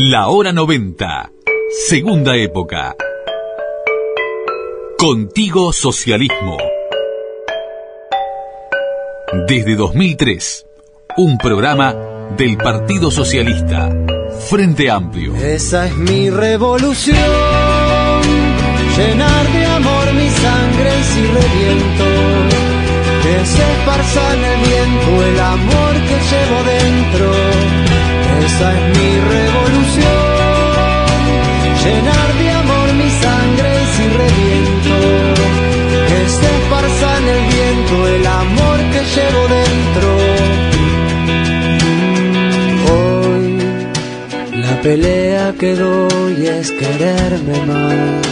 La hora 90. Segunda época. Contigo Socialismo. Desde 2003, un programa del Partido Socialista. Frente Amplio. Esa es mi revolución. Llenar de amor mi sangre si reviento. Que se esparza en el viento el amor que llevo dentro. Esa es mi revolución. Llenar de amor mi sangre si reviento. Que se esparza en el viento el amor que llevo dentro. Hoy la pelea que doy es quererme más.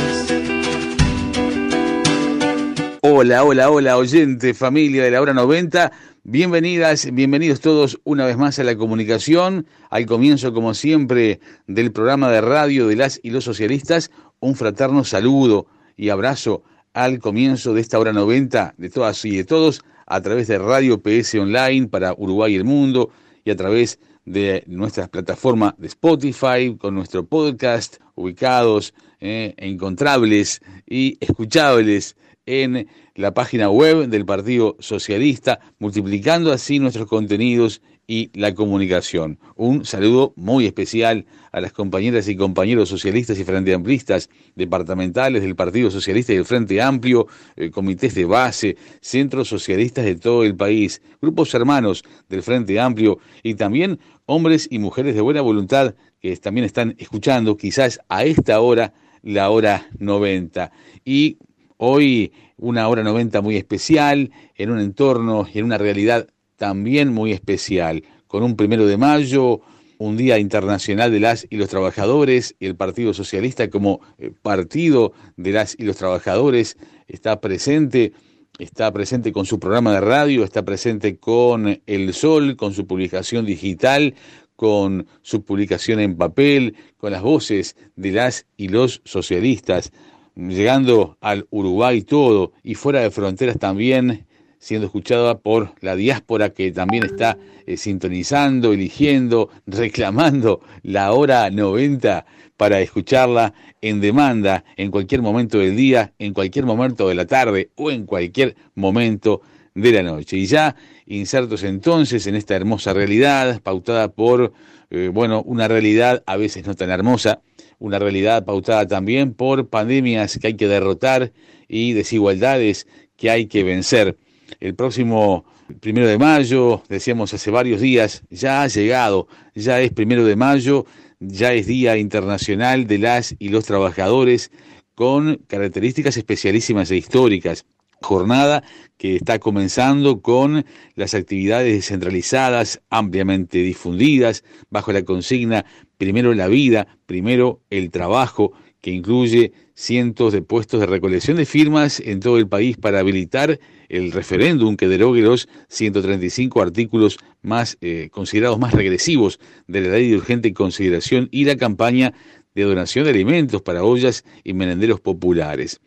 Hola, hola, hola, oyente, familia de la hora 90. Bienvenidas, bienvenidos todos una vez más a la comunicación. Al comienzo, como siempre, del programa de radio de las y los socialistas, un fraterno saludo y abrazo al comienzo de esta hora 90 de todas y de todos a través de Radio PS Online para Uruguay y el mundo y a través de nuestra plataforma de Spotify con nuestro podcast ubicados, eh, encontrables y escuchables en la página web del Partido Socialista, multiplicando así nuestros contenidos y la comunicación. Un saludo muy especial a las compañeras y compañeros socialistas y frente amplistas departamentales del Partido Socialista y del Frente Amplio, eh, comités de base, centros socialistas de todo el país, grupos hermanos del Frente Amplio y también hombres y mujeres de buena voluntad que también están escuchando quizás a esta hora, la hora 90. Y Hoy una hora 90 muy especial, en un entorno y en una realidad también muy especial, con un primero de mayo, un Día Internacional de las y los Trabajadores, y el Partido Socialista como eh, partido de las y los trabajadores está presente, está presente con su programa de radio, está presente con El Sol, con su publicación digital, con su publicación en papel, con las voces de las y los socialistas llegando al Uruguay todo y fuera de fronteras también, siendo escuchada por la diáspora que también está eh, sintonizando, eligiendo, reclamando la hora 90 para escucharla en demanda en cualquier momento del día, en cualquier momento de la tarde o en cualquier momento de la noche. Y ya insertos entonces en esta hermosa realidad, pautada por, eh, bueno, una realidad a veces no tan hermosa, una realidad pautada también por pandemias que hay que derrotar y desigualdades que hay que vencer. El próximo primero de mayo, decíamos hace varios días, ya ha llegado, ya es primero de mayo, ya es Día Internacional de las y los Trabajadores con características especialísimas e históricas. Jornada que está comenzando con las actividades descentralizadas, ampliamente difundidas, bajo la consigna primero la vida, primero el trabajo, que incluye cientos de puestos de recolección de firmas en todo el país para habilitar el referéndum que derogue los 135 artículos más eh, considerados más regresivos de la ley de urgente consideración y la campaña de donación de alimentos para ollas y merenderos populares.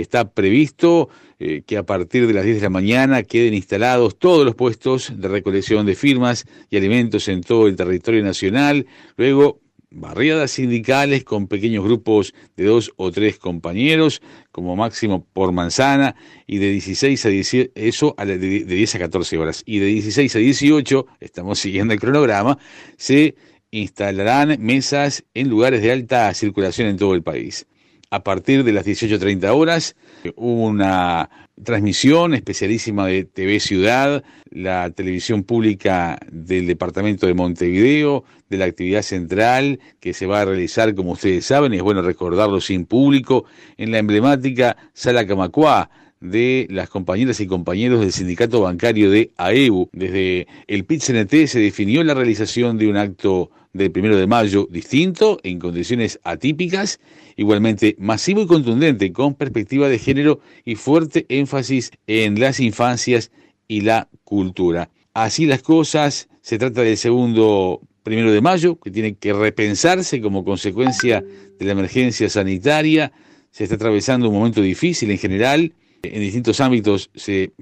Está previsto eh, que a partir de las 10 de la mañana queden instalados todos los puestos de recolección de firmas y alimentos en todo el territorio nacional. Luego, barriadas sindicales con pequeños grupos de dos o tres compañeros, como máximo por manzana, y de 16 a 18, eso a de 10 a 14 horas. Y de 16 a 18, estamos siguiendo el cronograma, se instalarán mesas en lugares de alta circulación en todo el país a partir de las 18.30 horas. Hubo una transmisión especialísima de TV Ciudad, la televisión pública del departamento de Montevideo, de la actividad central que se va a realizar, como ustedes saben, y es bueno recordarlo sin público, en la emblemática Sala Camacuá de las compañeras y compañeros del sindicato bancario de AEU. Desde el PIT-CNT se definió la realización de un acto del primero de mayo distinto, en condiciones atípicas, igualmente masivo y contundente, con perspectiva de género y fuerte énfasis en las infancias y la cultura. Así las cosas, se trata del segundo primero de mayo, que tiene que repensarse como consecuencia de la emergencia sanitaria. Se está atravesando un momento difícil en general, en distintos ámbitos se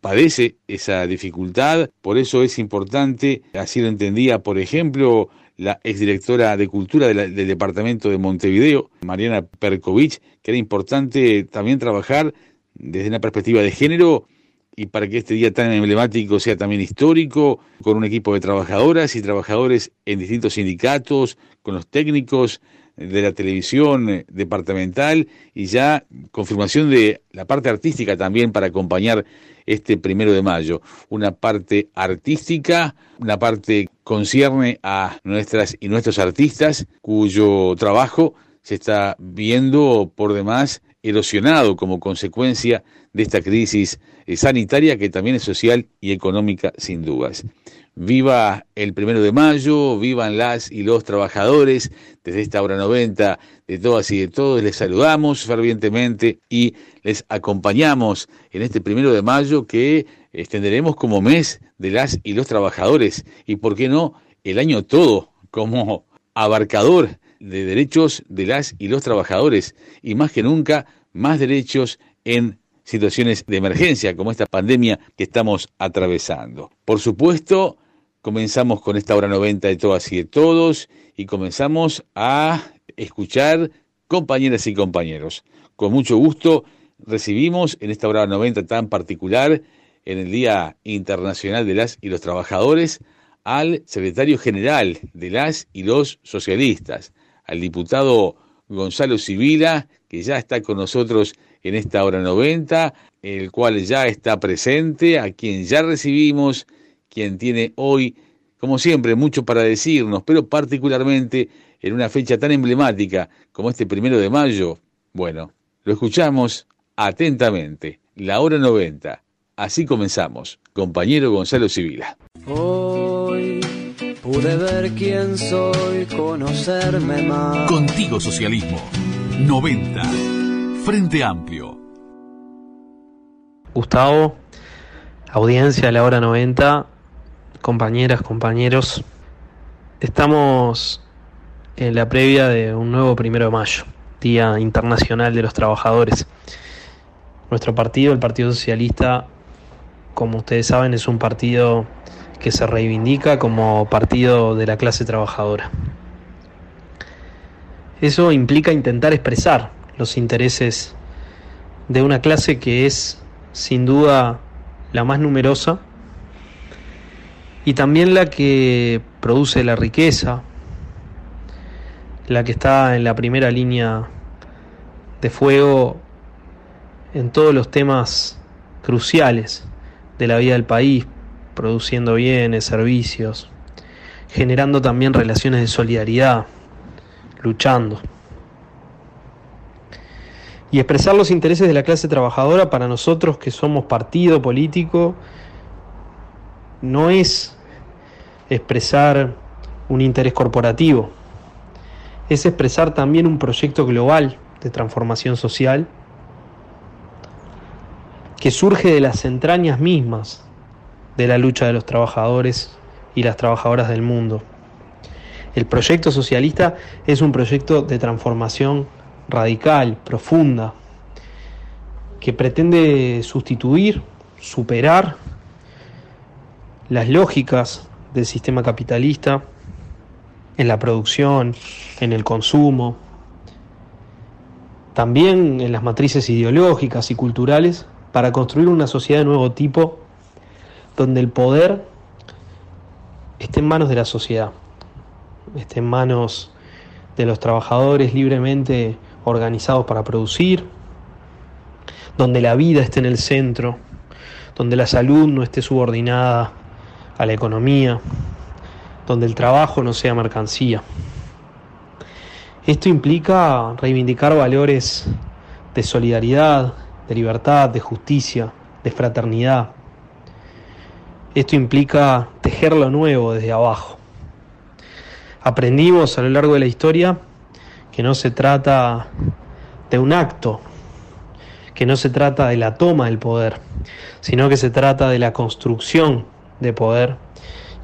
padece esa dificultad, por eso es importante, así lo entendía, por ejemplo, la exdirectora de Cultura del Departamento de Montevideo, Mariana Perkovich, que era importante también trabajar desde una perspectiva de género y para que este día tan emblemático sea también histórico, con un equipo de trabajadoras y trabajadores en distintos sindicatos, con los técnicos de la televisión eh, departamental y ya confirmación de la parte artística también para acompañar este primero de mayo. Una parte artística, una parte concierne a nuestras y nuestros artistas cuyo trabajo se está viendo por demás erosionado como consecuencia de esta crisis eh, sanitaria que también es social y económica sin dudas. Viva el primero de mayo, vivan las y los trabajadores. Desde esta hora 90 de todas y de todos les saludamos fervientemente y les acompañamos en este primero de mayo que extenderemos como mes de las y los trabajadores y, por qué no, el año todo como abarcador de derechos de las y los trabajadores y más que nunca más derechos en situaciones de emergencia como esta pandemia que estamos atravesando. Por supuesto, comenzamos con esta hora 90 de todas y de todos y comenzamos a escuchar compañeras y compañeros. Con mucho gusto recibimos en esta hora 90 tan particular, en el Día Internacional de las y los Trabajadores, al secretario general de las y los socialistas, al diputado Gonzalo Sibila, que ya está con nosotros en esta hora 90, el cual ya está presente, a quien ya recibimos, quien tiene hoy, como siempre, mucho para decirnos, pero particularmente en una fecha tan emblemática como este primero de mayo. Bueno, lo escuchamos atentamente, la hora 90. Así comenzamos, compañero Gonzalo Sibila. Hoy pude ver quién soy, conocerme más. Contigo Socialismo 90. Frente Amplio. Gustavo, audiencia a la hora 90, compañeras, compañeros, estamos en la previa de un nuevo primero de mayo, Día Internacional de los Trabajadores. Nuestro partido, el Partido Socialista, como ustedes saben, es un partido que se reivindica como partido de la clase trabajadora. Eso implica intentar expresar los intereses de una clase que es sin duda la más numerosa y también la que produce la riqueza, la que está en la primera línea de fuego en todos los temas cruciales de la vida del país, produciendo bienes, servicios, generando también relaciones de solidaridad, luchando. Y expresar los intereses de la clase trabajadora para nosotros que somos partido político no es expresar un interés corporativo, es expresar también un proyecto global de transformación social que surge de las entrañas mismas de la lucha de los trabajadores y las trabajadoras del mundo. El proyecto socialista es un proyecto de transformación radical, profunda, que pretende sustituir, superar las lógicas del sistema capitalista en la producción, en el consumo, también en las matrices ideológicas y culturales, para construir una sociedad de nuevo tipo donde el poder esté en manos de la sociedad, esté en manos de los trabajadores libremente organizados para producir, donde la vida esté en el centro, donde la salud no esté subordinada a la economía, donde el trabajo no sea mercancía. Esto implica reivindicar valores de solidaridad, de libertad, de justicia, de fraternidad. Esto implica tejer lo nuevo desde abajo. Aprendimos a lo largo de la historia que no se trata de un acto, que no se trata de la toma del poder, sino que se trata de la construcción de poder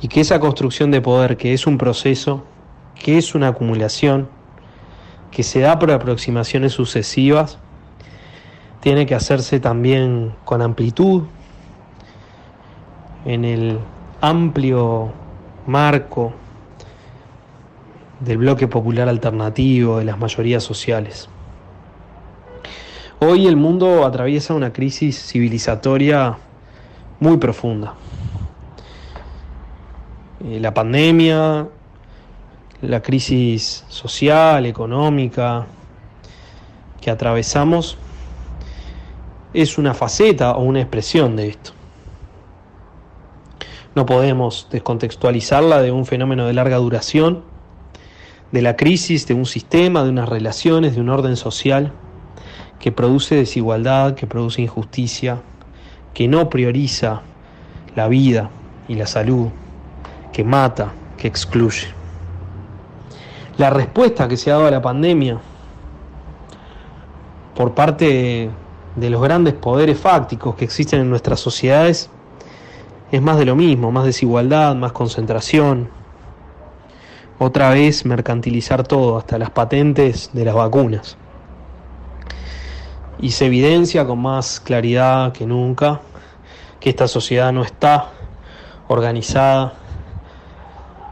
y que esa construcción de poder, que es un proceso, que es una acumulación, que se da por aproximaciones sucesivas, tiene que hacerse también con amplitud, en el amplio marco del bloque popular alternativo, de las mayorías sociales. Hoy el mundo atraviesa una crisis civilizatoria muy profunda. Eh, la pandemia, la crisis social, económica que atravesamos es una faceta o una expresión de esto. No podemos descontextualizarla de un fenómeno de larga duración, de la crisis de un sistema, de unas relaciones, de un orden social que produce desigualdad, que produce injusticia, que no prioriza la vida y la salud, que mata, que excluye. La respuesta que se ha dado a la pandemia por parte de los grandes poderes fácticos que existen en nuestras sociedades es más de lo mismo, más desigualdad, más concentración. Otra vez mercantilizar todo, hasta las patentes de las vacunas. Y se evidencia con más claridad que nunca que esta sociedad no está organizada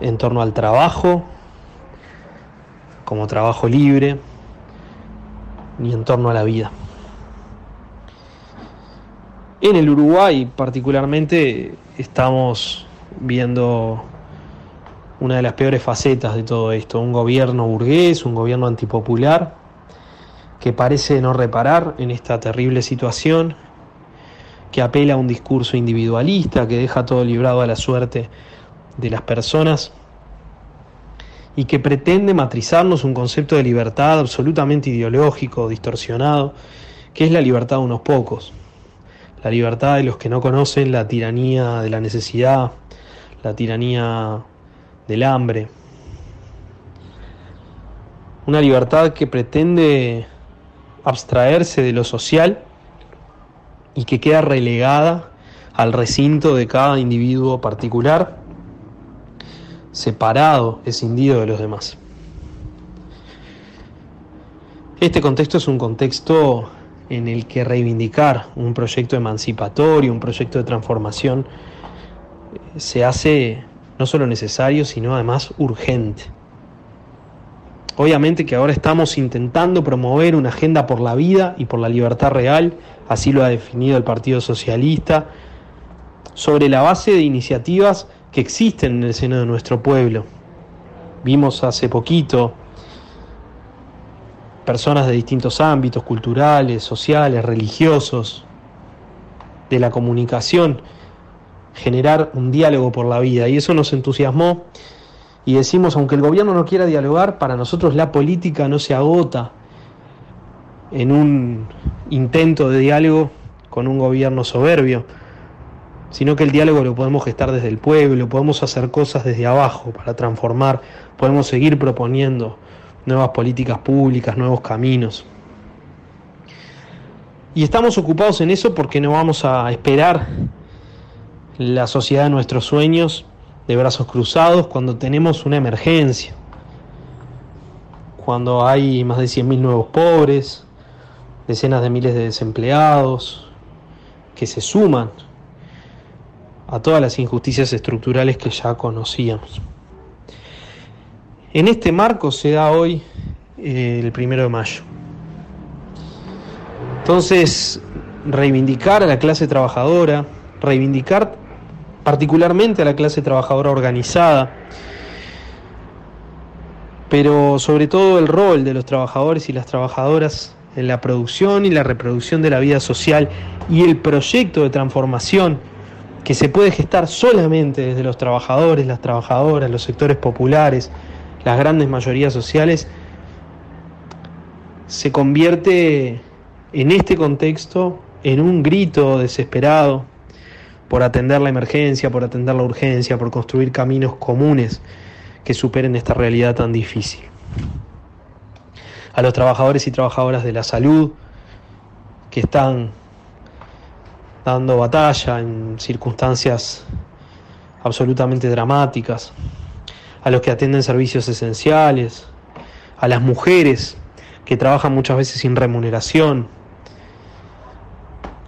en torno al trabajo, como trabajo libre, ni en torno a la vida. En el Uruguay particularmente estamos viendo una de las peores facetas de todo esto, un gobierno burgués, un gobierno antipopular, que parece no reparar en esta terrible situación, que apela a un discurso individualista, que deja todo librado a la suerte de las personas y que pretende matrizarnos un concepto de libertad absolutamente ideológico, distorsionado, que es la libertad de unos pocos la libertad de los que no conocen la tiranía de la necesidad, la tiranía del hambre. Una libertad que pretende abstraerse de lo social y que queda relegada al recinto de cada individuo particular, separado, escindido de los demás. Este contexto es un contexto en el que reivindicar un proyecto emancipatorio, un proyecto de transformación, se hace no solo necesario, sino además urgente. Obviamente que ahora estamos intentando promover una agenda por la vida y por la libertad real, así lo ha definido el Partido Socialista, sobre la base de iniciativas que existen en el seno de nuestro pueblo. Vimos hace poquito personas de distintos ámbitos, culturales, sociales, religiosos, de la comunicación, generar un diálogo por la vida. Y eso nos entusiasmó y decimos, aunque el gobierno no quiera dialogar, para nosotros la política no se agota en un intento de diálogo con un gobierno soberbio, sino que el diálogo lo podemos gestar desde el pueblo, podemos hacer cosas desde abajo para transformar, podemos seguir proponiendo nuevas políticas públicas, nuevos caminos. Y estamos ocupados en eso porque no vamos a esperar la sociedad de nuestros sueños de brazos cruzados cuando tenemos una emergencia, cuando hay más de 100.000 nuevos pobres, decenas de miles de desempleados, que se suman a todas las injusticias estructurales que ya conocíamos. En este marco se da hoy eh, el primero de mayo. Entonces, reivindicar a la clase trabajadora, reivindicar particularmente a la clase trabajadora organizada, pero sobre todo el rol de los trabajadores y las trabajadoras en la producción y la reproducción de la vida social y el proyecto de transformación que se puede gestar solamente desde los trabajadores, las trabajadoras, los sectores populares, las grandes mayorías sociales, se convierte en este contexto en un grito desesperado por atender la emergencia, por atender la urgencia, por construir caminos comunes que superen esta realidad tan difícil. A los trabajadores y trabajadoras de la salud que están dando batalla en circunstancias absolutamente dramáticas, a los que atienden servicios esenciales, a las mujeres que trabajan muchas veces sin remuneración,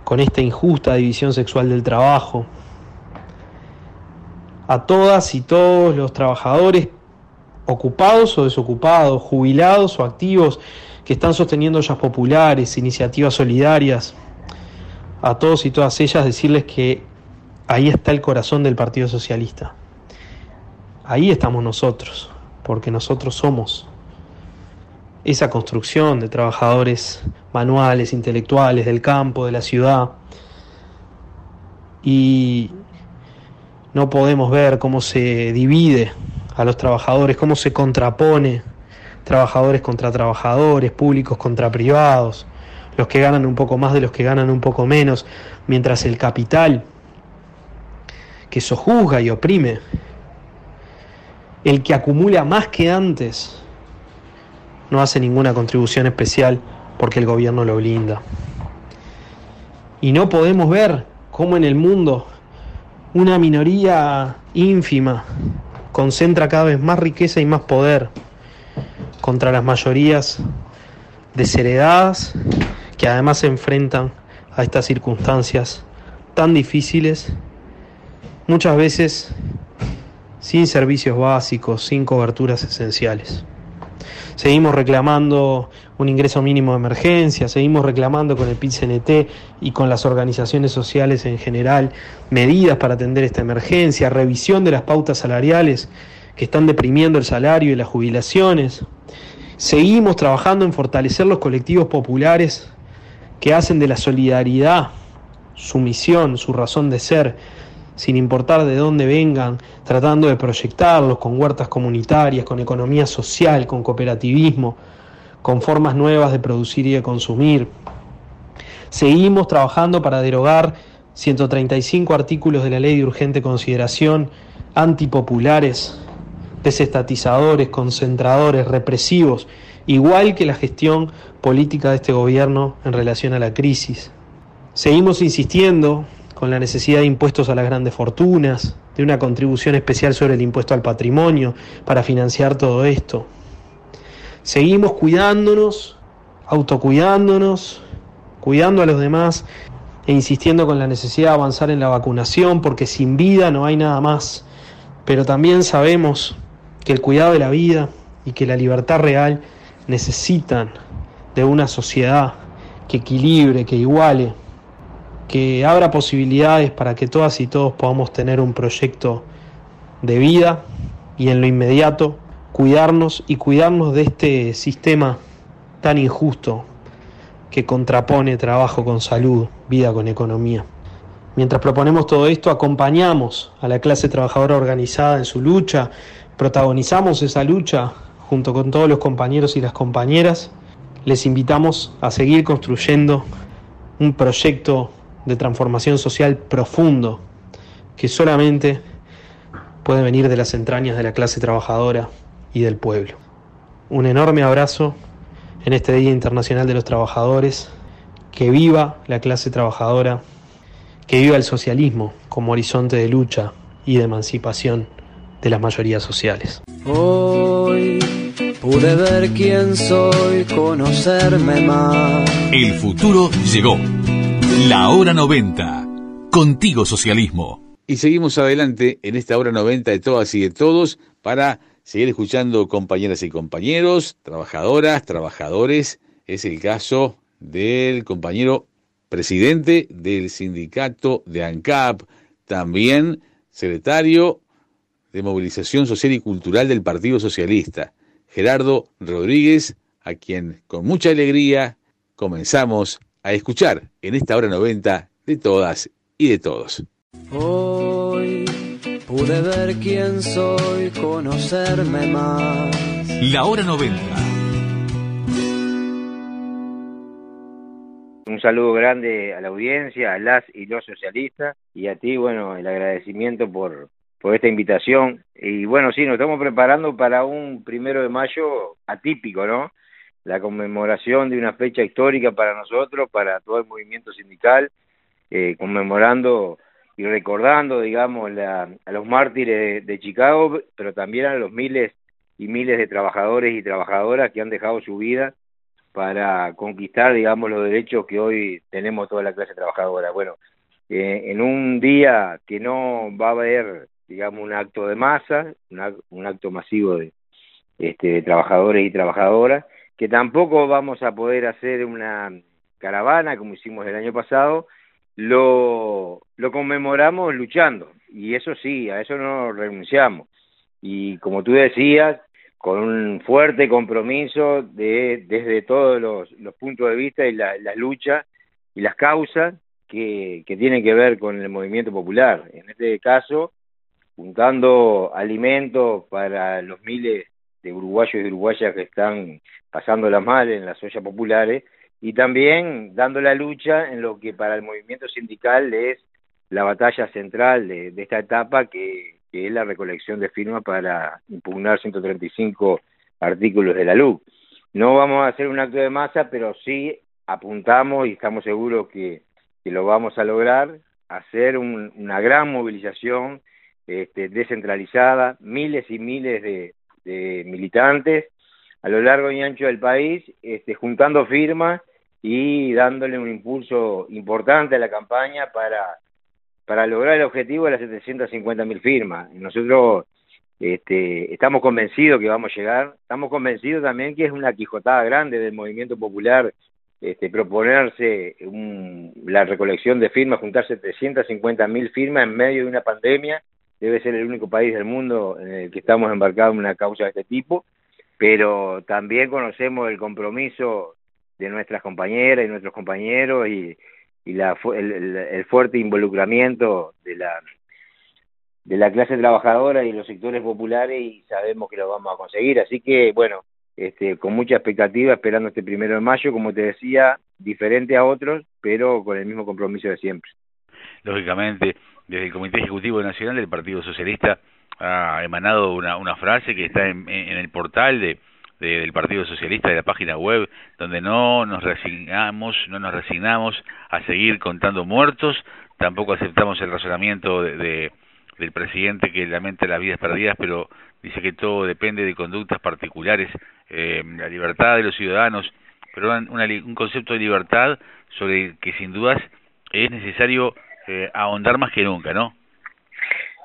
con esta injusta división sexual del trabajo, a todas y todos los trabajadores ocupados o desocupados, jubilados o activos, que están sosteniendo ollas populares, iniciativas solidarias, a todos y todas ellas decirles que ahí está el corazón del Partido Socialista. Ahí estamos nosotros, porque nosotros somos esa construcción de trabajadores manuales, intelectuales, del campo, de la ciudad. Y no podemos ver cómo se divide a los trabajadores, cómo se contrapone trabajadores contra trabajadores, públicos contra privados, los que ganan un poco más de los que ganan un poco menos, mientras el capital, que sojuzga y oprime, el que acumula más que antes, no hace ninguna contribución especial porque el gobierno lo blinda. Y no podemos ver cómo en el mundo una minoría ínfima concentra cada vez más riqueza y más poder contra las mayorías desheredadas que además se enfrentan a estas circunstancias tan difíciles, muchas veces sin servicios básicos, sin coberturas esenciales. Seguimos reclamando un ingreso mínimo de emergencia, seguimos reclamando con el PIT-CNT y con las organizaciones sociales en general medidas para atender esta emergencia, revisión de las pautas salariales que están deprimiendo el salario y las jubilaciones. Seguimos trabajando en fortalecer los colectivos populares que hacen de la solidaridad su misión, su razón de ser, sin importar de dónde vengan, tratando de proyectarlos con huertas comunitarias, con economía social, con cooperativismo, con formas nuevas de producir y de consumir. Seguimos trabajando para derogar 135 artículos de la ley de urgente consideración antipopulares desestatizadores, concentradores, represivos, igual que la gestión política de este gobierno en relación a la crisis. Seguimos insistiendo con la necesidad de impuestos a las grandes fortunas, de una contribución especial sobre el impuesto al patrimonio para financiar todo esto. Seguimos cuidándonos, autocuidándonos, cuidando a los demás e insistiendo con la necesidad de avanzar en la vacunación porque sin vida no hay nada más. Pero también sabemos que el cuidado de la vida y que la libertad real necesitan de una sociedad que equilibre, que iguale, que abra posibilidades para que todas y todos podamos tener un proyecto de vida y en lo inmediato cuidarnos y cuidarnos de este sistema tan injusto que contrapone trabajo con salud, vida con economía. Mientras proponemos todo esto, acompañamos a la clase trabajadora organizada en su lucha protagonizamos esa lucha junto con todos los compañeros y las compañeras, les invitamos a seguir construyendo un proyecto de transformación social profundo que solamente puede venir de las entrañas de la clase trabajadora y del pueblo. Un enorme abrazo en este Día Internacional de los Trabajadores. Que viva la clase trabajadora, que viva el socialismo como horizonte de lucha y de emancipación de las mayorías sociales. Hoy pude ver quién soy, conocerme más. El futuro llegó. La hora 90. Contigo socialismo. Y seguimos adelante en esta hora 90 de todas y de todos para seguir escuchando compañeras y compañeros, trabajadoras, trabajadores. Es el caso del compañero presidente del sindicato de ANCAP, también secretario de Movilización Social y Cultural del Partido Socialista, Gerardo Rodríguez, a quien con mucha alegría comenzamos a escuchar en esta hora 90 de todas y de todos. Hoy pude ver quién soy, conocerme más. La hora 90. Un saludo grande a la audiencia, a las y los socialistas y a ti, bueno, el agradecimiento por, por esta invitación. Y bueno, sí, nos estamos preparando para un primero de mayo atípico, ¿no? La conmemoración de una fecha histórica para nosotros, para todo el movimiento sindical, eh, conmemorando y recordando, digamos, a los mártires de, Chicago, pero también a los miles y miles de trabajadores y trabajadoras que han dejado su vida para conquistar, digamos, los derechos que hoy tenemos toda la clase trabajadora. Bueno, eh, en un día que no va a haber digamos, un acto de masa, un acto masivo de, este, trabajadores y trabajadoras, que tampoco vamos a poder hacer una caravana como hicimos el año pasado, lo, lo conmemoramos luchando, y eso sí, a eso no renunciamos. Y como tú decías, con un fuerte compromiso de, desde todos los, puntos de vista y la, las luchas y las causas que, que tienen que ver con el movimiento popular. En este caso, juntando alimentos para los miles de uruguayos y uruguayas que están pasando la mal en las ollas populares y también dando la lucha en lo que para el movimiento sindical es la batalla central de, esta etapa que, es la recolección de firmas para impugnar 135 artículos de la LUC. No vamos a hacer un acto de masa, pero sí apuntamos y estamos seguros que, lo vamos a lograr, hacer una gran movilización este, descentralizada, miles y miles de, militantes a lo largo y ancho del país, este, juntando firmas y dándole un impulso importante a la campaña para, para lograr el objetivo de las 750 mil firmas. Nosotros este, estamos convencidos que vamos a llegar, estamos convencidos también que es una quijotada grande del movimiento popular este, proponerse la recolección de firmas, juntar 750 mil firmas en medio de una pandemia debe ser el único país del mundo en el que estamos embarcados en una causa de este tipo, pero también conocemos el compromiso de nuestras compañeras y nuestros compañeros y, la, el, fuerte involucramiento de la de la clase trabajadora y los sectores populares y sabemos que lo vamos a conseguir. Así que, bueno, este, con mucha expectativa, esperando este primero de mayo, como te decía, diferente a otros, pero con el mismo compromiso de siempre. Lógicamente, desde el Comité Ejecutivo Nacional del Partido Socialista ha emanado una, una frase que está en, el portal de, del Partido Socialista de la página web donde no nos resignamos no nos resignamos a seguir contando muertos tampoco aceptamos el razonamiento de, del presidente que lamenta las vidas perdidas pero dice que todo depende de conductas particulares eh, la libertad de los ciudadanos pero un concepto de libertad sobre el que sin dudas es necesario eh, ahondar más que nunca, ¿no?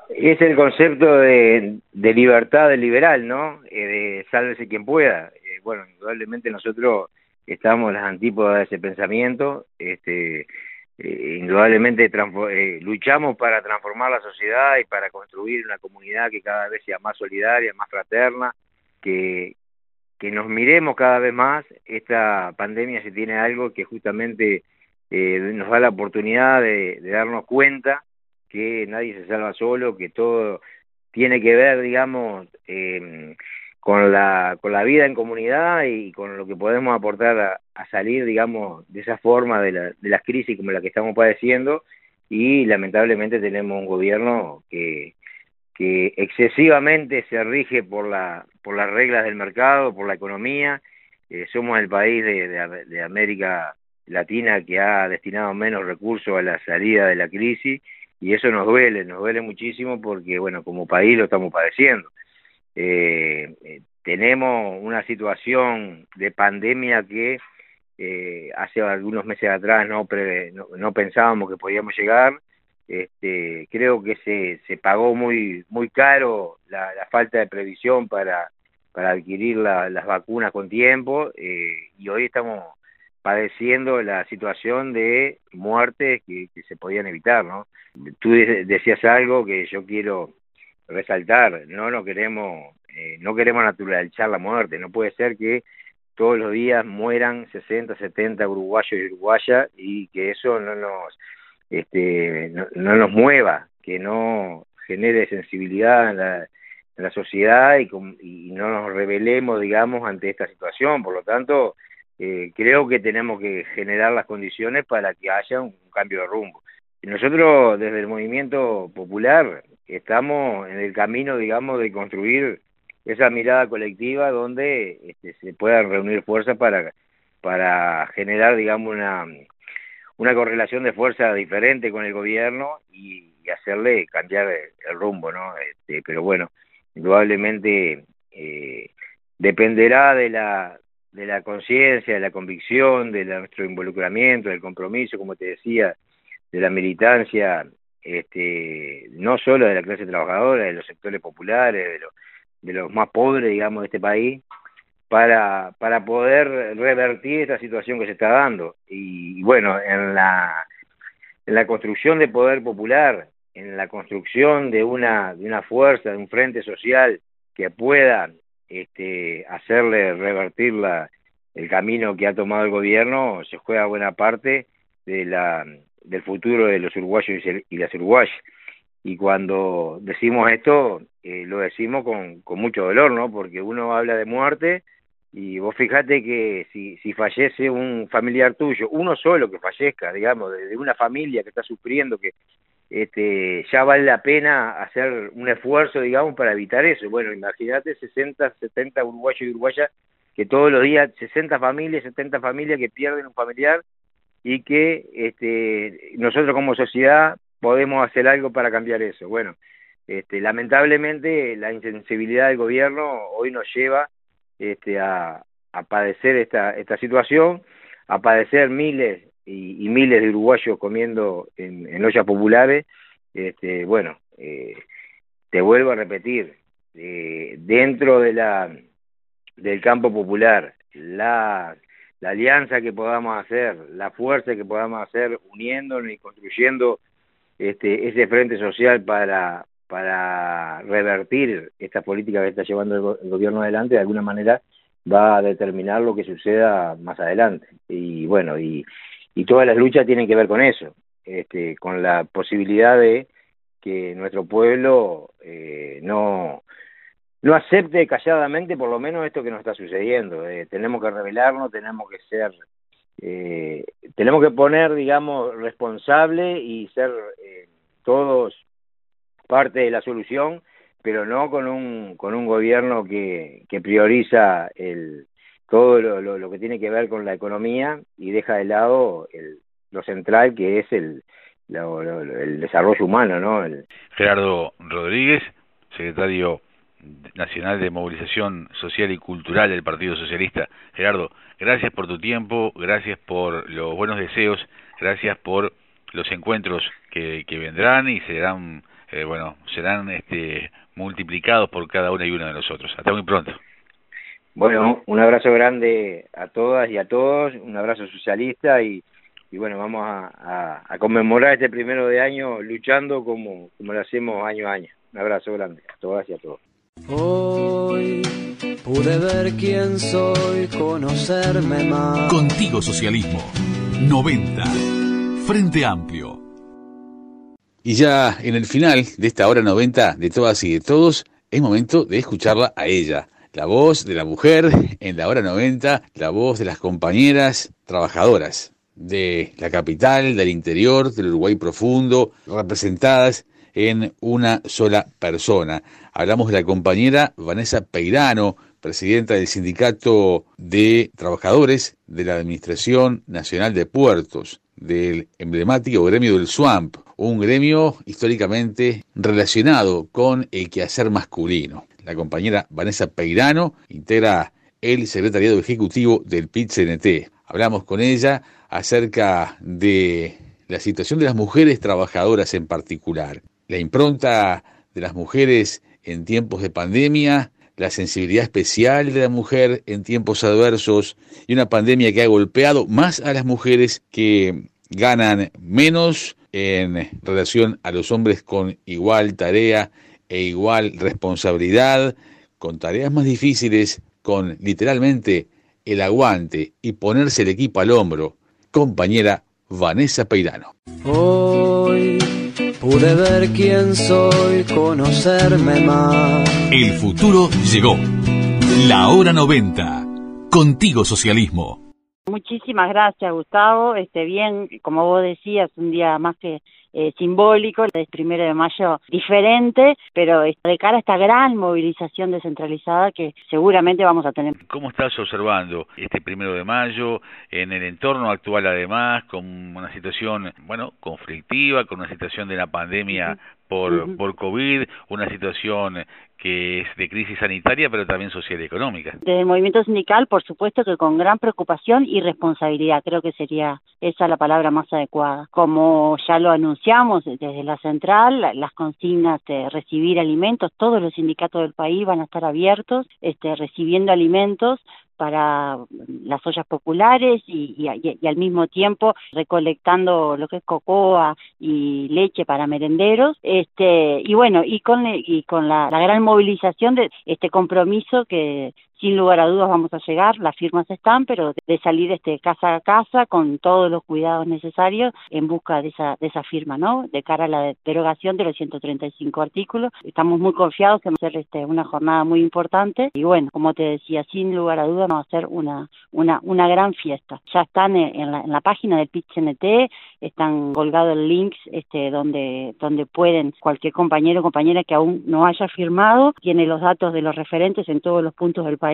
Es el concepto de, de libertad liberal, ¿no? Eh, de sálvese quien pueda. Eh, bueno, indudablemente nosotros estamos las antípodas de ese pensamiento, este, eh, indudablemente luchamos para transformar la sociedad y para construir una comunidad que cada vez sea más solidaria, más fraterna, que, que nos miremos cada vez más. Esta pandemia se tiene algo que justamente eh, nos da la oportunidad de, darnos cuenta que nadie se salva solo, que todo tiene que ver, digamos, eh, con la con la vida en comunidad y con lo que podemos aportar a, salir, digamos, de esa forma de, la, de las crisis como la que estamos padeciendo y lamentablemente tenemos un gobierno que que excesivamente se rige por la por las reglas del mercado, por la economía. Eh, somos el país de, de, de América latina que ha destinado menos recursos a la salida de la crisis y eso nos duele, nos duele muchísimo porque, bueno, como país lo estamos padeciendo. Eh, eh, tenemos una situación de pandemia que eh, hace algunos meses atrás no, no, pensábamos que podíamos llegar. Este, creo que se, pagó muy muy caro la, falta de previsión para, para adquirir las vacunas con tiempo y hoy estamos padeciendo la situación de muertes que, se podían evitar, ¿no? Tú decías algo que yo quiero resaltar, no no queremos eh, no queremos naturalizar la muerte, no puede ser que todos los días mueran 60, 70 uruguayos y uruguayas y que eso no nos este no, nos mueva, que no genere sensibilidad en la, en la sociedad y, y no nos rebelemos, digamos, ante esta situación. Por lo tanto, eh, creo que tenemos que generar las condiciones para que haya un cambio de rumbo. Nosotros desde el movimiento popular estamos en el camino, digamos, de construir esa mirada colectiva donde este, se puedan reunir fuerzas para, para generar, digamos, una, una correlación de fuerza diferente con el gobierno y, hacerle cambiar el, rumbo, ¿no? Este, pero bueno, indudablemente eh, dependerá de la de la conciencia, de la convicción, de nuestro involucramiento, del compromiso, como te decía, de la militancia, este, no solo de la clase trabajadora, de los sectores populares, de, de los más pobres, digamos, de este país, para, para poder revertir esta situación que se está dando. Y, bueno, en la, en la construcción de poder popular, en la construcción de una, de una fuerza, de un frente social que pueda este, hacerle revertir la, el camino que ha tomado el gobierno, se juega buena parte de la, del futuro de los uruguayos y las uruguayas. Y cuando decimos esto, eh, lo decimos con, con mucho dolor, ¿no? Porque uno habla de muerte y vos fijate que si, si fallece un familiar tuyo, uno solo que fallezca, digamos, de, una familia que está sufriendo, que este, ya vale la pena hacer un esfuerzo, digamos, para evitar eso. Bueno, imagínate 60, 70 uruguayos y uruguayas que todos los días, 60 familias, 70 familias que pierden un familiar y que este, nosotros como sociedad podemos hacer algo para cambiar eso. Bueno, este, lamentablemente la insensibilidad del gobierno hoy nos lleva este, a, padecer esta, esta situación, a padecer miles y, miles de uruguayos comiendo en, en ollas populares. Este, bueno, eh, te vuelvo a repetir, eh, dentro de la del campo popular, la, la alianza que podamos hacer, la fuerza que podamos hacer uniéndonos y construyendo este, ese frente social para, para revertir esta política que está llevando el, gobierno adelante, de alguna manera va a determinar lo que suceda más adelante. Y bueno, y, y todas las luchas tienen que ver con eso, este, con la posibilidad de que nuestro pueblo eh, no, no acepte calladamente por lo menos esto que nos está sucediendo. Eh, tenemos que revelarnos, tenemos que ser eh, tenemos que poner, digamos, responsable y ser eh, todos parte de la solución, pero no con un, con un gobierno que, que prioriza el, todo lo, lo, que tiene que ver con la economía y deja de lado el, lo central que es el, el desarrollo humano, ¿no? El... Gerardo Rodríguez, secretario Nacional de Movilización Social y Cultural del Partido Socialista. Gerardo, gracias por tu tiempo, gracias por los buenos deseos, gracias por los encuentros que, que vendrán y serán, eh, bueno, serán este, multiplicados por cada uno y uno de nosotros. Hasta muy pronto. Bueno, un abrazo grande a todas y a todos, un abrazo socialista y, y bueno, vamos a, a, conmemorar este primero de año luchando como, como lo hacemos año a año. Un abrazo grande a todas y a todos. Hoy pude ver quién soy, conocerme más. Contigo Socialismo 90. Frente Amplio. Y ya en el final de esta hora 90 de todas y de todos, es momento de escucharla a ella. La voz de la mujer en la hora 90, la voz de las compañeras trabajadoras de la capital, del interior, del Uruguay profundo, representadas en una sola persona. Hablamos de la compañera Vanessa Peirano, presidenta del Sindicato de Trabajadores de la Administración Nacional de Puertos, del emblemático gremio del SWAMP, un gremio históricamente relacionado con el quehacer masculino. La compañera Vanessa Peirano integra el secretariado ejecutivo del PIT-CNT. Hablamos con ella acerca de la situación de las mujeres trabajadoras en particular la impronta de las mujeres en tiempos de pandemia, la sensibilidad especial de la mujer en tiempos adversos y una pandemia que ha golpeado más a las mujeres que ganan menos en relación a los hombres con igual tarea e igual responsabilidad, con tareas más difíciles, con literalmente el aguante y ponerse el equipo al hombro. Compañera Vanessa Peirano. Hoy Pude ver quién soy, conocerme más. El futuro llegó. La hora 90. Contigo socialismo. Muchísimas gracias, Gustavo. Este bien, como vos decías, un día más que eh, simbólico, el primero de mayo diferente, pero de cara a esta gran movilización descentralizada que seguramente vamos a tener. ¿Cómo estás observando este primero de mayo en el entorno actual además, con una situación, bueno, conflictiva, con una situación de la pandemia por, por COVID, una situación que es de crisis sanitaria, pero también social y económica. Desde el movimiento sindical, por supuesto que con gran preocupación y responsabilidad, creo que sería esa la palabra más adecuada. Como ya lo anunciamos desde la central, las consignas de recibir alimentos, todos los sindicatos del país van a estar abiertos, este, recibiendo alimentos para las ollas populares y, y, al mismo tiempo recolectando lo que es cocoa y leche para merenderos. Este y bueno y con y con la, la gran movilización de este compromiso que sin lugar a dudas vamos a llegar, las firmas están, pero de salir este casa a casa con todos los cuidados necesarios en busca de esa, de esa firma, ¿no? De cara a la derogación de los 135 artículos. Estamos muy confiados que va a ser este, una jornada muy importante y bueno, como te decía, sin lugar a dudas vamos a hacer una, una, una gran fiesta. Ya están en la, en la página del PIT-CNT, están colgados links este, donde, donde pueden cualquier compañero o compañera que aún no haya firmado, tiene los datos de los referentes en todos los puntos del país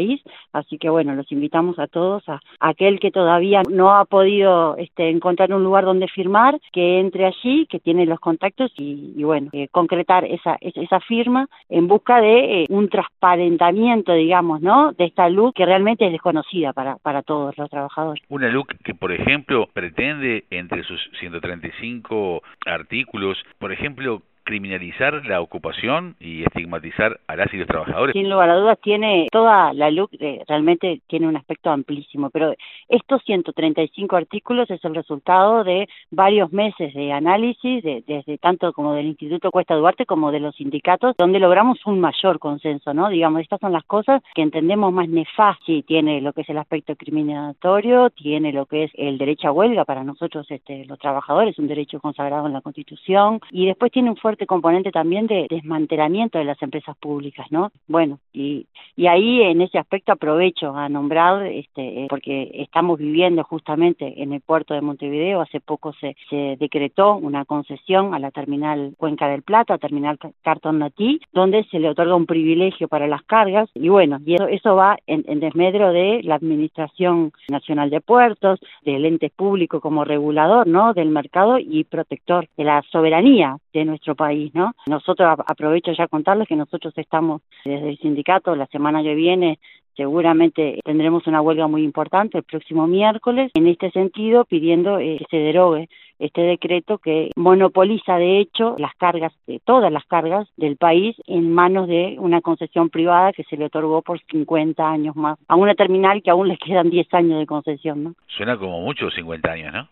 Así que bueno, los invitamos a todos, a, aquel que todavía no ha podido este, encontrar un lugar donde firmar, que entre allí, que tiene los contactos y, bueno, eh, concretar esa, esa firma en busca de eh, un transparentamiento, digamos, ¿no? De esta luz que realmente es desconocida para, para todos los trabajadores. Una luz que, por ejemplo, pretende entre sus 135 artículos, por ejemplo, criminalizar la ocupación y estigmatizar a las y los trabajadores. Sin lugar a dudas tiene toda la LUC, eh, realmente tiene un aspecto amplísimo, pero estos 135 artículos es el resultado de varios meses de análisis, de, desde tanto como del Instituto Cuesta Duarte como de los sindicatos, donde logramos un mayor consenso, ¿no? Digamos, estas son las cosas que entendemos más nefastas. Tiene lo que es el aspecto discriminatorio, tiene lo que es el derecho a huelga para nosotros, este, los trabajadores, un derecho consagrado en la Constitución, y después tiene un fuerte componente también de desmantelamiento de las empresas públicas, ¿no? Bueno, y, y ahí en ese aspecto aprovecho a nombrar, este, eh, porque estamos viviendo justamente en el puerto de Montevideo, hace poco se, se decretó una concesión a la terminal Cuenca del Plata, terminal Cartón Natí, donde se le otorga un privilegio para las cargas, y bueno, y eso, eso va en, en desmedro de la Administración Nacional de Puertos, del ente público como regulador, ¿no? Del mercado y protector de la soberanía de nuestro país, ¿no? Nosotros aprovecho ya contarles que nosotros estamos desde el sindicato la semana que viene seguramente tendremos una huelga muy importante el próximo miércoles en este sentido pidiendo eh, que se derogue este decreto que monopoliza de hecho las cargas, de todas las cargas del país en manos de una concesión privada que se le otorgó por 50 años más a una terminal que aún le quedan 10 años de concesión, ¿no? Suena como mucho 50 años, ¿no?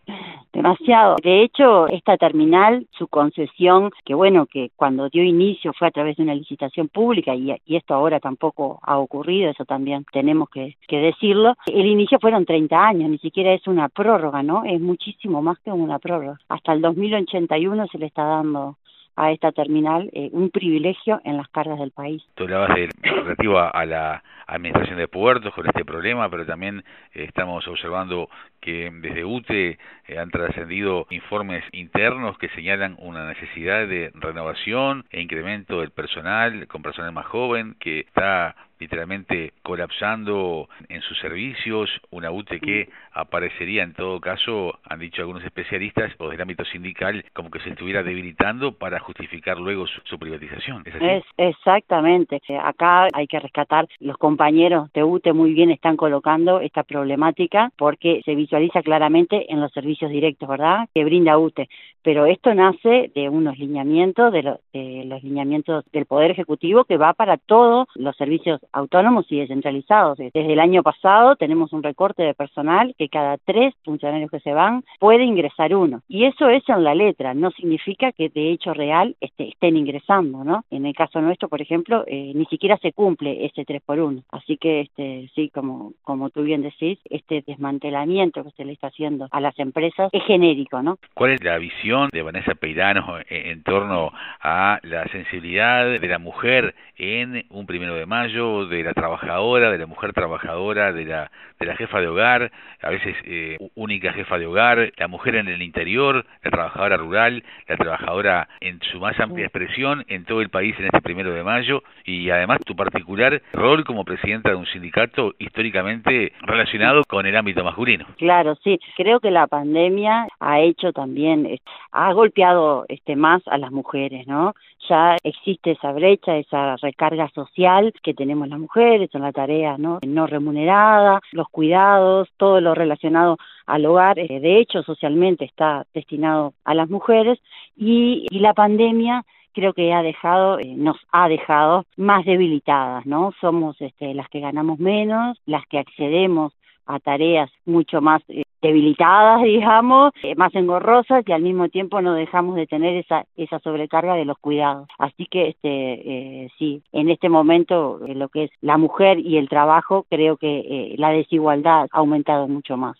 Demasiado. De hecho, esta terminal, su concesión, que bueno, que cuando dio inicio fue a través de una licitación pública y, y esto ahora tampoco ha ocurrido, eso también tenemos que, que decirlo, el inicio fueron 30 años, ni siquiera es una prórroga, ¿no? Es muchísimo más que una prórroga. Hasta el 2081 se le está dando a esta terminal eh, un privilegio en las cargas del país. Tú hablabas de relativo a, la administración de puertos con este problema, pero también eh, estamos observando que desde UTE eh, han trascendido informes internos que señalan una necesidad de renovación e incremento del personal con personal más joven que está literalmente colapsando en sus servicios, una UTE que aparecería en todo caso, han dicho algunos especialistas o del ámbito sindical, como que se estuviera debilitando para justificar luego su, privatización. ¿Es, exactamente. Acá hay que rescatar, los compañeros de UTE muy bien están colocando esta problemática porque se visualiza claramente en los servicios directos, ¿verdad? Que brinda UTE. Pero esto nace de unos lineamientos, de, de los lineamientos del Poder Ejecutivo que va para todos los servicios autónomos y descentralizados. Desde el año pasado tenemos un recorte de personal que cada tres funcionarios que se van puede ingresar uno. Y eso es en la letra, no significa que de hecho real este, estén ingresando, ¿no? En el caso nuestro, por ejemplo, eh, ni siquiera se cumple ese tres por uno. Así que, este, sí, como, como tú bien decís, este desmantelamiento que se le está haciendo a las empresas es genérico, ¿no? ¿Cuál es la visión de Vanessa Peirano en torno a la sensibilidad de la mujer en un primero de mayo de la trabajadora, de la mujer trabajadora, de la, de la jefa de hogar, veces eh, única jefa de hogar, la mujer en el interior, la trabajadora rural, la trabajadora en su más amplia expresión en todo el país en este primero de mayo y además tu particular rol como presidenta de un sindicato históricamente relacionado con el ámbito masculino. Claro, sí. Creo que la pandemia ha hecho también, ha golpeado este más a las mujeres, ¿no? Ya existe esa brecha, esa recarga social que tenemos las mujeres, son la tarea no, no remunerada, los cuidados, todo lo relacionado al hogar, eh, de hecho socialmente está destinado a las mujeres y, la pandemia creo que ha dejado, eh, nos ha dejado más debilitadas, ¿no? Somos este, las que ganamos menos, las que accedemos a tareas mucho más eh, debilitadas, digamos, eh, más engorrosas y al mismo tiempo no dejamos de tener esa esa sobrecarga de los cuidados. Así que este sí, en este momento lo que es la mujer y el trabajo, creo que la desigualdad ha aumentado mucho más.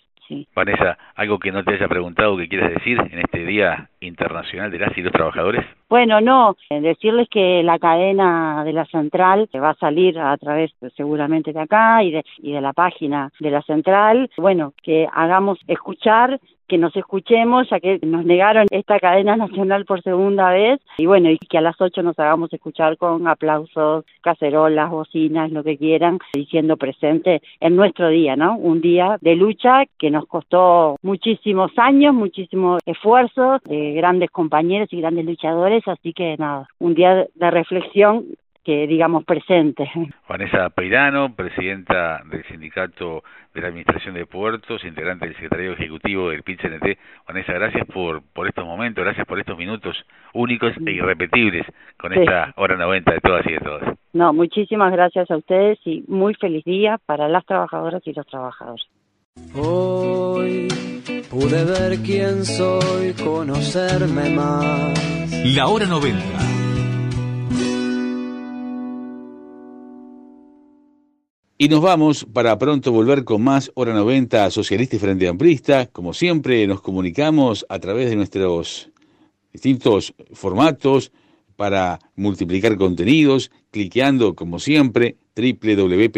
Vanessa, ¿algo que no te haya preguntado que quieras decir en este Día Internacional de las y los Trabajadores? Bueno, no, eh, decirles que la cadena de la central va a salir a través pues, seguramente de acá y de, y de la página de la central, bueno, que hagamos escuchar que nos escuchemos, ya que nos negaron esta cadena nacional por segunda vez, y bueno, y que a las ocho nos hagamos escuchar con aplausos, cacerolas, bocinas, lo que quieran, diciendo presente en nuestro día, ¿no? Un día de lucha que nos costó muchísimos años, muchísimos esfuerzos de grandes compañeros y grandes luchadores, así que nada, un día de reflexión que digamos presente. Vanessa Peirano, presidenta del Sindicato de la Administración de Puertos, integrante del Secretario Ejecutivo del PIT-CNT. Vanessa, gracias por, por estos momentos, gracias por estos minutos únicos e irrepetibles con esta hora 90 de todas y de todos. No, muchísimas gracias a ustedes y muy feliz día para las trabajadoras y los trabajadores. Hoy pude ver quién soy, conocerme más. La hora 90 Y nos vamos para pronto volver con más Hora 90 Socialista y Frente Amplista. Como siempre, nos comunicamos a través de nuestros distintos formatos para multiplicar contenidos, cliqueando, como siempre, www.ps.org.uy,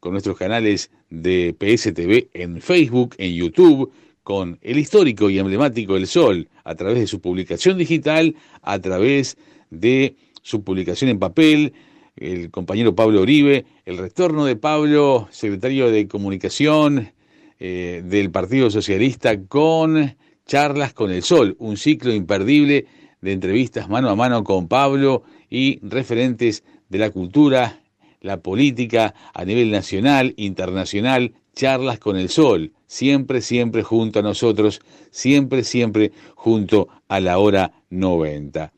con nuestros canales de PSTV en Facebook, en YouTube, con el histórico y emblemático El Sol, a través de su publicación digital, a través de su publicación en papel, el compañero Pablo Oribe, el retorno de Pablo, secretario de Comunicación eh, del Partido Socialista, con charlas con el Sol, un ciclo imperdible de entrevistas mano a mano con Pablo y referentes de la cultura, la política a nivel nacional, internacional, charlas con el Sol, siempre, siempre junto a nosotros, siempre, siempre junto a la hora 90.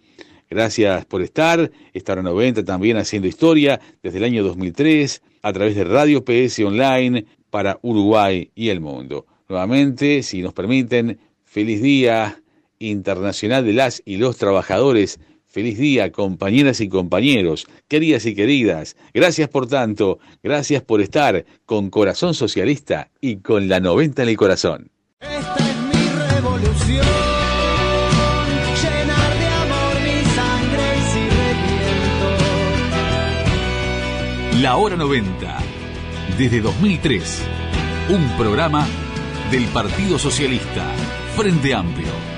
Gracias por estar. Esta hora 90 también haciendo historia desde el año 2003 a través de Radio PS Online para Uruguay y el mundo. Nuevamente, si nos permiten, feliz día internacional de las y los trabajadores. Feliz día, compañeras y compañeros, queridas y queridas. Gracias por tanto, gracias por estar con Corazón Socialista y con la 90 en el corazón. Esta es mi revolución. La Hora 90, desde 2003, un programa del Partido Socialista, Frente Amplio.